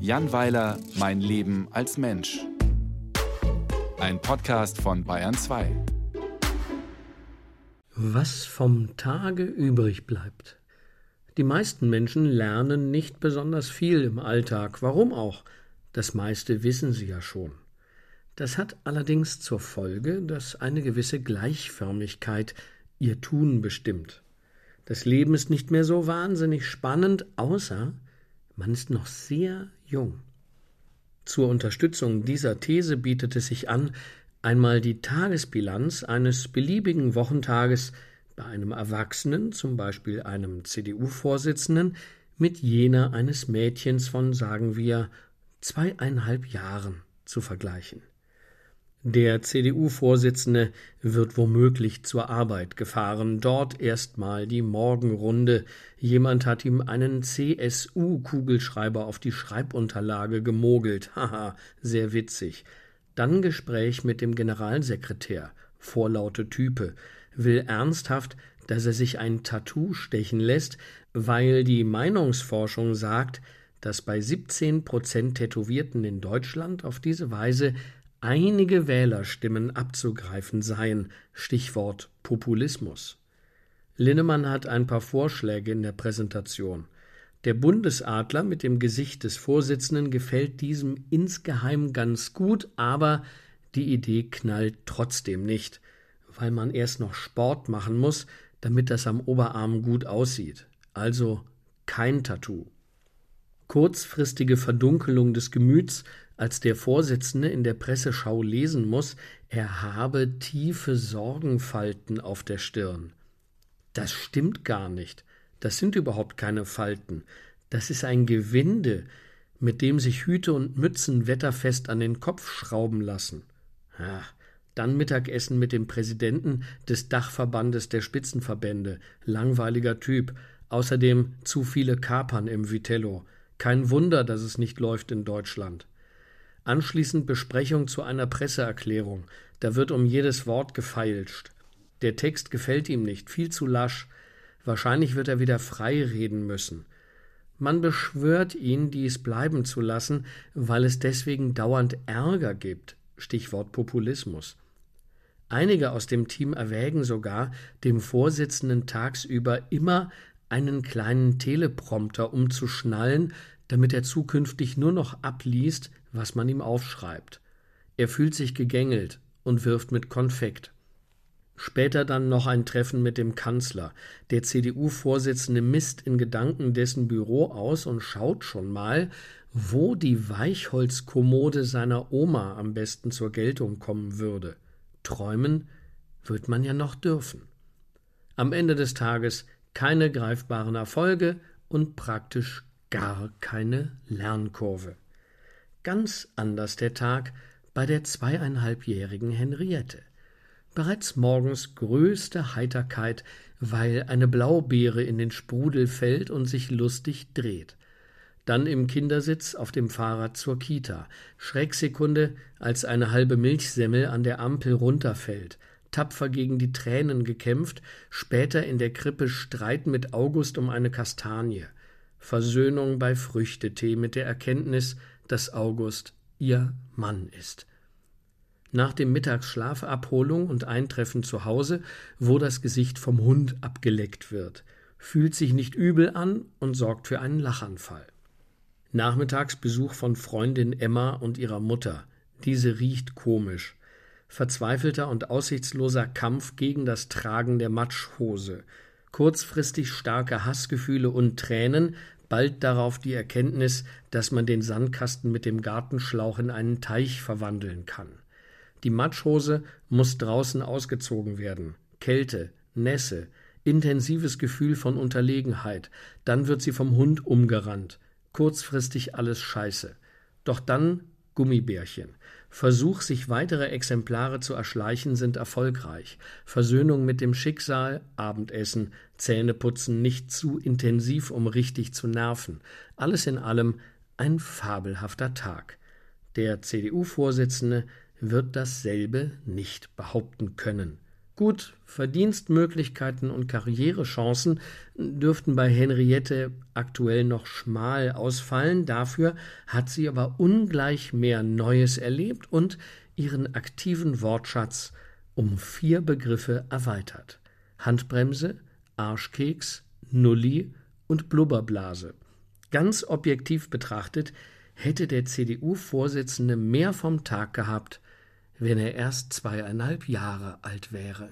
Jan Weiler, Mein Leben als Mensch. Ein Podcast von Bayern 2. Was vom Tage übrig bleibt. Die meisten Menschen lernen nicht besonders viel im Alltag. Warum auch? Das meiste wissen sie ja schon. Das hat allerdings zur Folge, dass eine gewisse Gleichförmigkeit ihr Tun bestimmt. Das Leben ist nicht mehr so wahnsinnig spannend, außer man ist noch sehr jung. Zur Unterstützung dieser These bietet es sich an, einmal die Tagesbilanz eines beliebigen Wochentages bei einem Erwachsenen, zum Beispiel einem CDU-Vorsitzenden, mit jener eines Mädchens von, sagen wir, zweieinhalb Jahren zu vergleichen. Der CDU-Vorsitzende wird womöglich zur Arbeit gefahren, dort erstmal die Morgenrunde. Jemand hat ihm einen CSU-Kugelschreiber auf die Schreibunterlage gemogelt. Haha, sehr witzig. Dann Gespräch mit dem Generalsekretär. Vorlaute Type. Will ernsthaft, dass er sich ein Tattoo stechen lässt, weil die Meinungsforschung sagt, dass bei 17 Prozent Tätowierten in Deutschland auf diese Weise einige Wählerstimmen abzugreifen seien, Stichwort Populismus. Linnemann hat ein paar Vorschläge in der Präsentation. Der Bundesadler mit dem Gesicht des Vorsitzenden gefällt diesem insgeheim ganz gut, aber die Idee knallt trotzdem nicht, weil man erst noch Sport machen muss, damit das am Oberarm gut aussieht. Also kein Tattoo. Kurzfristige Verdunkelung des Gemüts als der Vorsitzende in der Presseschau lesen muss, er habe tiefe Sorgenfalten auf der Stirn. Das stimmt gar nicht. Das sind überhaupt keine Falten. Das ist ein Gewinde, mit dem sich Hüte und Mützen wetterfest an den Kopf schrauben lassen. Ja, dann Mittagessen mit dem Präsidenten des Dachverbandes der Spitzenverbände. Langweiliger Typ. Außerdem zu viele Kapern im Vitello. Kein Wunder, dass es nicht läuft in Deutschland. Anschließend Besprechung zu einer Presseerklärung. Da wird um jedes Wort gefeilscht. Der Text gefällt ihm nicht, viel zu lasch. Wahrscheinlich wird er wieder frei reden müssen. Man beschwört ihn, dies bleiben zu lassen, weil es deswegen dauernd Ärger gibt. Stichwort Populismus. Einige aus dem Team erwägen sogar, dem Vorsitzenden tagsüber immer einen kleinen Teleprompter umzuschnallen, damit er zukünftig nur noch abliest, was man ihm aufschreibt. Er fühlt sich gegängelt und wirft mit Konfekt. Später dann noch ein Treffen mit dem Kanzler. Der CDU-Vorsitzende misst in Gedanken dessen Büro aus und schaut schon mal, wo die Weichholzkommode seiner Oma am besten zur Geltung kommen würde. Träumen wird man ja noch dürfen. Am Ende des Tages keine greifbaren Erfolge und praktisch gar keine Lernkurve. Ganz anders der Tag bei der zweieinhalbjährigen Henriette. Bereits morgens größte Heiterkeit, weil eine Blaubeere in den Sprudel fällt und sich lustig dreht. Dann im Kindersitz auf dem Fahrrad zur Kita. Schrecksekunde, als eine halbe Milchsemmel an der Ampel runterfällt. Tapfer gegen die Tränen gekämpft, später in der Krippe Streit mit August um eine Kastanie. Versöhnung bei Früchtetee mit der Erkenntnis, dass August ihr Mann ist. Nach dem Mittagsschlaf Abholung und Eintreffen zu Hause, wo das Gesicht vom Hund abgeleckt wird, fühlt sich nicht übel an und sorgt für einen Lachanfall. Nachmittags Besuch von Freundin Emma und ihrer Mutter. Diese riecht komisch. Verzweifelter und aussichtsloser Kampf gegen das Tragen der Matschhose. Kurzfristig starke Hassgefühle und Tränen, bald darauf die Erkenntnis, dass man den Sandkasten mit dem Gartenschlauch in einen Teich verwandeln kann. Die Matschhose muss draußen ausgezogen werden. Kälte, Nässe, intensives Gefühl von Unterlegenheit, dann wird sie vom Hund umgerannt. Kurzfristig alles Scheiße. Doch dann Gummibärchen. Versuch, sich weitere Exemplare zu erschleichen, sind erfolgreich. Versöhnung mit dem Schicksal, Abendessen, Zähneputzen nicht zu intensiv, um richtig zu nerven. Alles in allem ein fabelhafter Tag. Der CDU-Vorsitzende wird dasselbe nicht behaupten können. Gut, Verdienstmöglichkeiten und Karrierechancen dürften bei Henriette aktuell noch schmal ausfallen, dafür hat sie aber ungleich mehr Neues erlebt und ihren aktiven Wortschatz um vier Begriffe erweitert. Handbremse, Arschkeks, Nulli und Blubberblase. Ganz objektiv betrachtet hätte der CDU-Vorsitzende mehr vom Tag gehabt, wenn er erst zweieinhalb Jahre alt wäre.